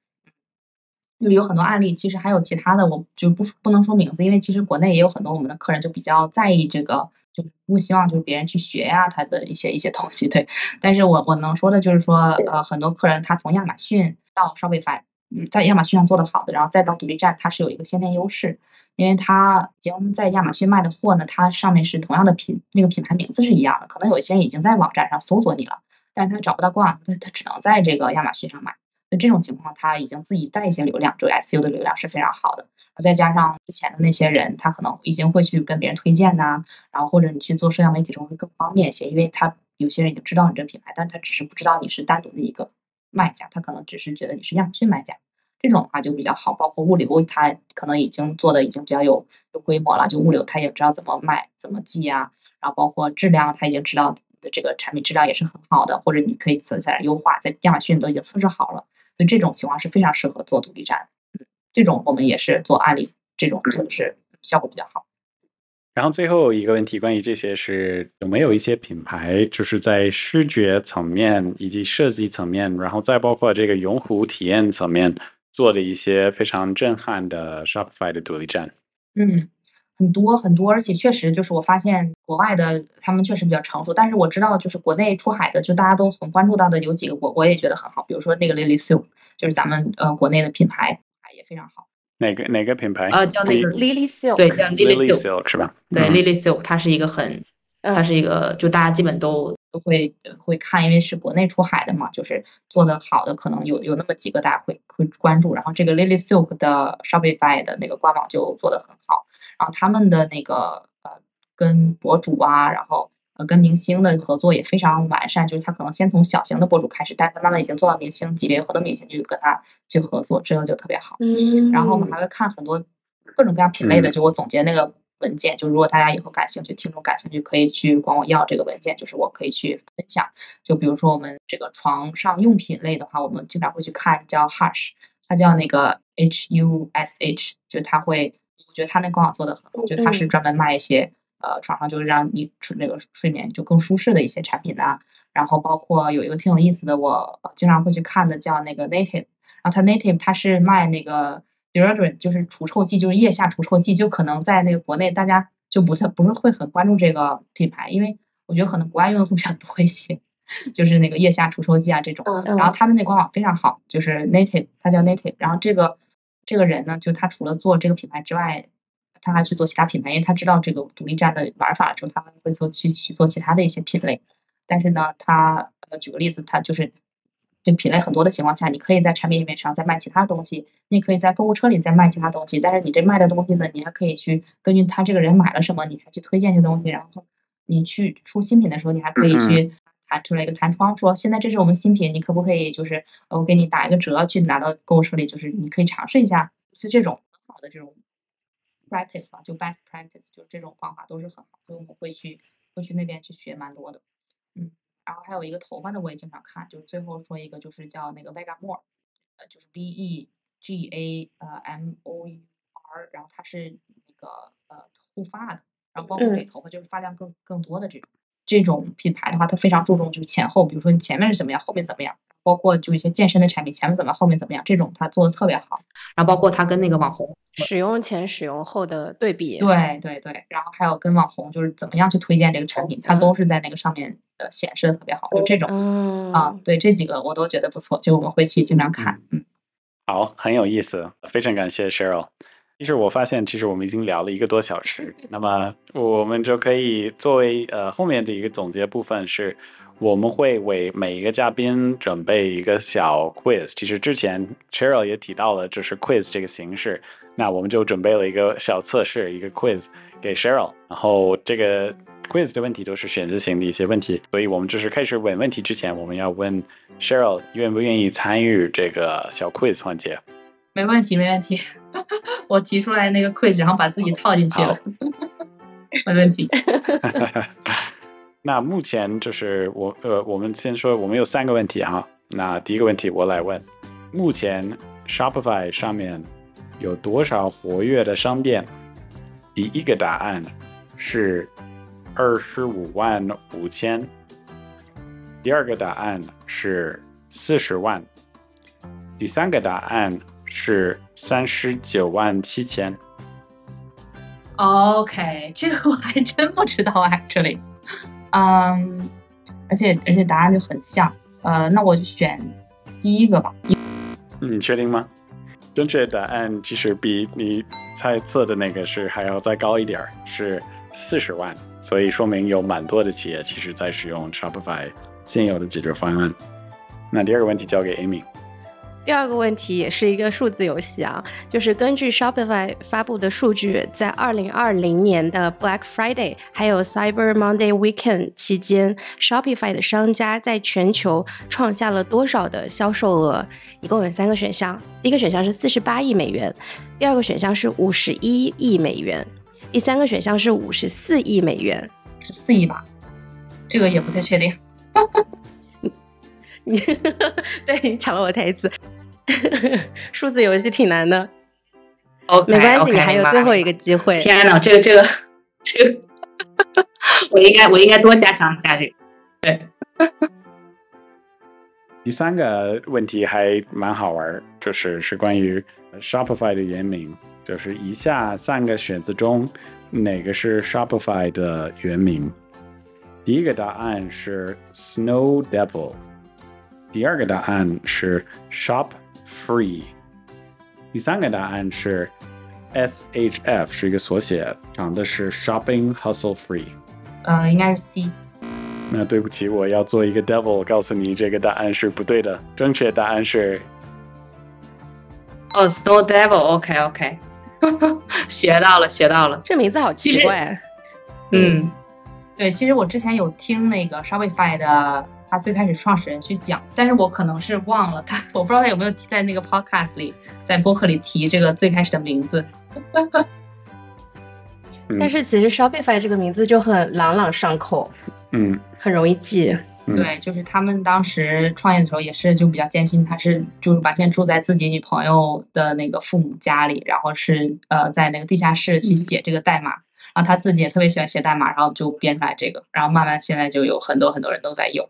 就有很多案例，其实还有其他的，我就不不能说名字，因为其实国内也有很多我们的客人就比较在意这个，就不希望就是别人去学呀他的一些一些东西，对。但是我我能说的就是说，呃，很多客人他从亚马逊到 Shopify，在亚马逊上做的好的，然后再到独立站，它是有一个先天优势，因为他已经在亚马逊卖的货呢，它上面是同样的品，那个品牌名字是一样的，可能有些人已经在网站上搜索你了，但是他找不到逛，他他只能在这个亚马逊上买。那这种情况，他已经自己带一些流量，这个 SU 的流量是非常好的。再加上之前的那些人，他可能已经会去跟别人推荐呐，然后或者你去做社交媒体中会更方便一些，因为他有些人已经知道你这个品牌，但他只是不知道你是单独的一个卖家，他可能只是觉得你是亚马逊卖家。这种的话就比较好，包括物流，它可能已经做的已经比较有有规模了，就物流它也知道怎么卖、怎么寄呀，然后包括质量，它已经知道的这个产品质量也是很好的，或者你可以在在优化，在亚马逊都已经测试好了。所以这种情况是非常适合做独立站，这种我们也是做案例，这种做的是效果比较好。然后最后一个问题，关于这些是有没有一些品牌，就是在视觉层面以及设计层面，然后再包括这个用户体验层面做的一些非常震撼的 Shopify 的独立站？嗯。很多很多，而且确实就是我发现国外的他们确实比较成熟，但是我知道就是国内出海的，就大家都很关注到的有几个，我我也觉得很好，比如说那个 Lily Silk，就是咱们呃国内的品牌也非常好。哪个哪个品牌？呃，叫那个 Lily Silk，对，叫 Lily Silk 是吧？对，Lily Silk，它是一个很，它是一个就大家基本都都会会看，因为是国内出海的嘛，就是做的好的可能有有那么几个大家会会关注，然后这个 Lily Silk 的 Shopify 的那个官网就做的很好。然后他们的那个呃，跟博主啊，然后呃，跟明星的合作也非常完善。就是他可能先从小型的博主开始，但是他慢慢已经做到明星级别，有很多明星就跟他去合作，这个就特别好。嗯。然后我们还会看很多各种各样品类的，就我总结那个文件，就如果大家以后感兴趣，听众感兴趣，可以去管我要这个文件，就是我可以去分享。就比如说我们这个床上用品类的话，我们经常会去看叫 Hush，它叫那个 H U S H，就是它会。我觉得它那官网做的很好，我觉得他是专门卖一些呃床上就是让你睡那个睡眠就更舒适的一些产品的。然后包括有一个挺有意思的，我经常会去看的叫那个 Native，然后它 Native 它是卖那个 deodorant，就是除臭剂，就是腋下除臭剂。就可能在那个国内大家就不太不是会很关注这个品牌，因为我觉得可能国外用的会比较多一些，就是那个腋下除臭剂啊这种。然后他的那官网非常好，就是 Native，他叫 Native，然后这个。这个人呢，就他除了做这个品牌之外，他还去做其他品牌，因为他知道这个独立站的玩法之后，他会做去去做其他的一些品类。但是呢，他呃，举个例子，他就是就品类很多的情况下，你可以在产品页面上再卖其他东西，你也可以在购物车里再卖其他东西。但是你这卖的东西呢，你还可以去根据他这个人买了什么，你还去推荐一些东西。然后你去出新品的时候，你还可以去。弹出来一个弹窗，说现在这是我们新品，你可不可以就是我给你打一个折，去拿到购物车里，就是你可以尝试一下，是这种很好的这种 practice 吧，就 best practice，就这种方法都是很好，所以我们会去会去那边去学蛮多的，嗯，然后还有一个头发的我也经常看，就最后说一个就是叫那个 Vegamore，呃，就是 V E G A 呃 M O U R，然后它是那个呃护发的，然后包括给头发就是发量更更多的这种。这种品牌的话，它非常注重就是前后，比如说你前面是怎么样，后面怎么样，包括就一些健身的产品，前面怎么样，后面怎么样，这种它做的特别好。然后包括它跟那个网红使用前、使用后的对比，对对对。然后还有跟网红就是怎么样去推荐这个产品，它都是在那个上面呃显示的特别好。就这种啊，对这几个我都觉得不错，就我们会去经常看。嗯，好，很有意思，非常感谢 Cheryl。其实我发现，其实我们已经聊了一个多小时，那么我们就可以作为呃后面的一个总结部分是，我们会为每一个嘉宾准备一个小 quiz。其实之前 Cheryl 也提到了，就是 quiz 这个形式，那我们就准备了一个小测试，一个 quiz 给 Cheryl。然后这个 quiz 的问题都是选择性的一些问题，所以我们就是开始问问题之前，我们要问 Cheryl 愿不愿意参与这个小 quiz 环节。没问题，没问题。我提出来那个 quiz，然后把自己套进去了，没问题。那目前就是我呃，我们先说，我们有三个问题哈。那第一个问题我来问：目前 Shopify 上面有多少活跃的商店？第一个答案是二十五万五千。第二个答案是四十万。第三个答案。是三十九万七千。OK，这个我还真不知道，actually，嗯，而且而且答案就很像，呃，那我就选第一个吧。你确定吗？正确答案其实比你猜测的那个是还要再高一点儿，是四十万，所以说明有蛮多的企业其实在使用 Shopify 现有的解决方案。那第二个问题交给 Amy。第二个问题也是一个数字游戏啊，就是根据 Shopify 发布的数据，在二零二零年的 Black Friday 还有 Cyber Monday Weekend 期间，Shopify 的商家在全球创下了多少的销售额？一共有三个选项，第一个选项是四十八亿美元，第二个选项是五十一亿美元，第三个选项是五十四亿美元，十四亿吧？这个也不太确定。你 对你抢了我台词，数字游戏挺难的。哦，没关系，你还有最后一个机会。天呐，这个这个 这个，我应该我应该多加强一下这个。对。第三个问题还蛮好玩，就是是关于 Shopify 的原名，就是以下三个选择中哪个是 Shopify 的原名？第一个答案是 Snow Devil。第二个答案是 Shop Free，第三个答案是 SHF，是一个缩写，讲的是 Shopping Hustle Free。呃，应该是 C。那对不起，我要做一个 devil，告诉你这个答案是不对的，正确答案是哦，Snow Devil，OK OK，学到了，学到了，这名字好奇怪。嗯，对，其实我之前有听那个 Shopify 的。他最开始创始人去讲，但是我可能是忘了他，我不知道他有没有在那个 podcast 里，在播客里提这个最开始的名字。但是其实 Shopify 这个名字就很朗朗上口，嗯，很容易记。对，就是他们当时创业的时候也是就比较艰辛，他是就是完全住在自己女朋友的那个父母家里，然后是呃在那个地下室去写这个代码，然后他自己也特别喜欢写代码，然后就编出来这个，然后慢慢现在就有很多很多人都在用。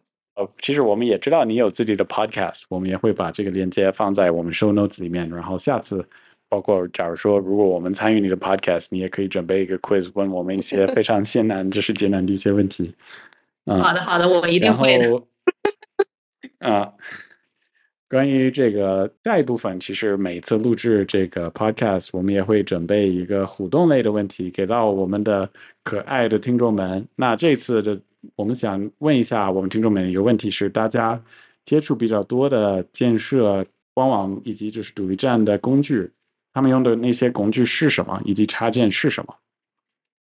其实我们也知道你有自己的 podcast，我们也会把这个链接放在我们 show notes 里面。然后下次，包括假如说如果我们参与你的 podcast，你也可以准备一个 quiz，问我们一些非常艰难、知 识艰难的一些问题。嗯，好的，好的，我一定会的。啊，关于这个下一部分，其实每次录制这个 podcast，我们也会准备一个互动类的问题给到我们的可爱的听众们。那这次的。我们想问一下我们听众们一个问题是：大家接触比较多的建设官网以及就是独立站的工具，他们用的那些工具是什么，以及插件是什么？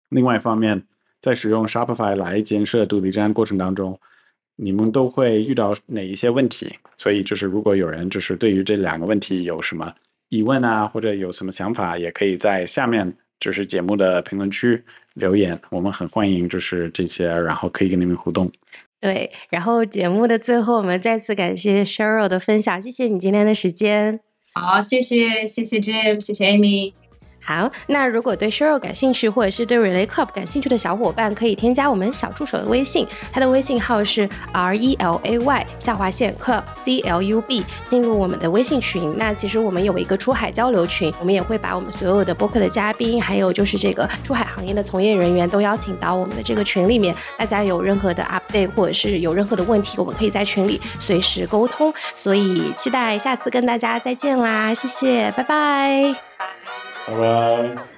另外一方面，在使用 Shopify 来建设独立站过程当中，你们都会遇到哪一些问题？所以就是如果有人就是对于这两个问题有什么疑问啊，或者有什么想法，也可以在下面就是节目的评论区。留言，我们很欢迎，就是这些，然后可以跟你们互动。对，然后节目的最后，我们再次感谢 Sheryl 的分享，谢谢你今天的时间。好，谢谢，谢谢 Jim，谢谢 Amy。好，那如果对 Cheryl 感兴趣，或者是对 Relay Club 感兴趣的小伙伴，可以添加我们小助手的微信，他的微信号是 R E L A Y 下划线 Club C L U B，进入我们的微信群。那其实我们有一个出海交流群，我们也会把我们所有的播客的嘉宾，还有就是这个出海行业的从业人员都邀请到我们的这个群里面。大家有任何的 update 或者是有任何的问题，我们可以在群里随时沟通。所以期待下次跟大家再见啦，谢谢，拜拜。拜拜。